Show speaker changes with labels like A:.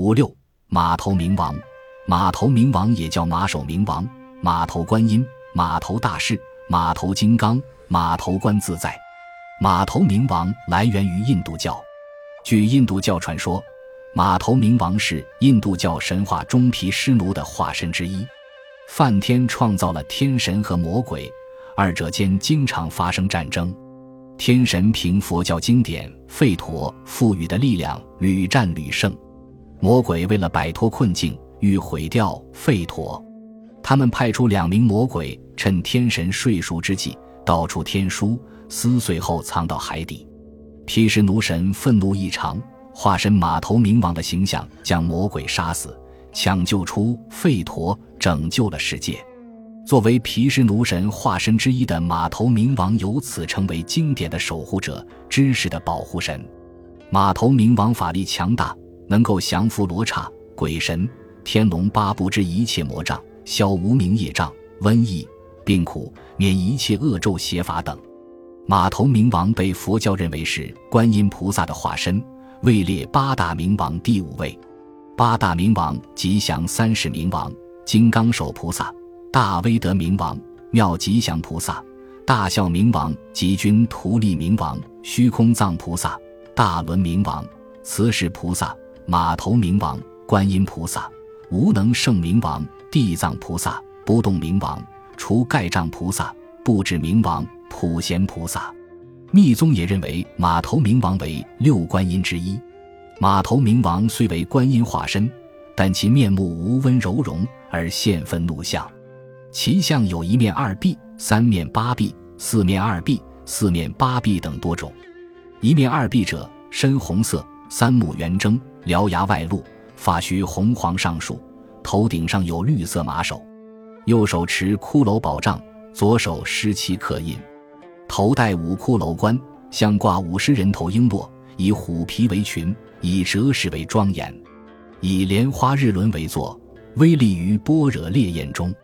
A: 五六马头明王，马头明王也叫马首明王、马头观音、马头大士、马头金刚、马头观自在。马头明王来源于印度教，据印度教传说，马头明王是印度教神话中毗湿奴的化身之一。梵天创造了天神和魔鬼，二者间经常发生战争。天神凭佛教经典吠陀赋予的力量屡战屡胜，魔鬼为了摆脱困境，欲毁掉吠陀，他们派出两名魔鬼，趁天神睡熟之际，盗出天书，撕碎后藏到海底。毗湿奴神愤怒异常，化身马头冥王的形象，将魔鬼杀死，抢救出吠陀，拯救了世界。作为毗湿奴神化身之一的马头冥王，由此成为经典的守护者、知识的保护神。马头冥王法力强大，能够降服罗刹、鬼神、天龙八部之一切魔障，消无名业障、瘟疫、病苦，免一切恶咒邪法等。马头冥王被佛教认为是观音菩萨的化身，位列八大冥王第五位。八大冥王吉祥三世冥王、金刚手菩萨。大威德明王、妙吉祥菩萨、大孝明王、吉君图利明王、虚空藏菩萨、大轮明王、慈氏菩萨、马头明王、观音菩萨、无能圣明王、地藏菩萨、不动明王、除盖障菩萨、不止明王、普贤菩萨。密宗也认为马头明王为六观音之一。马头明王虽为观音化身，但其面目无温柔容，而现愤怒相。其相有一面二臂、三面八臂、四面二臂、四面八臂等多种。一面二臂者，深红色，三目圆睁，獠牙外露，发须红黄上竖，头顶上有绿色马首，右手持骷髅宝杖，左手施漆刻印，头戴五骷髅冠，项挂五十人头璎珞，以虎皮为裙，以蛇饰为庄严，以莲花日轮为座，威立于般若烈焰中。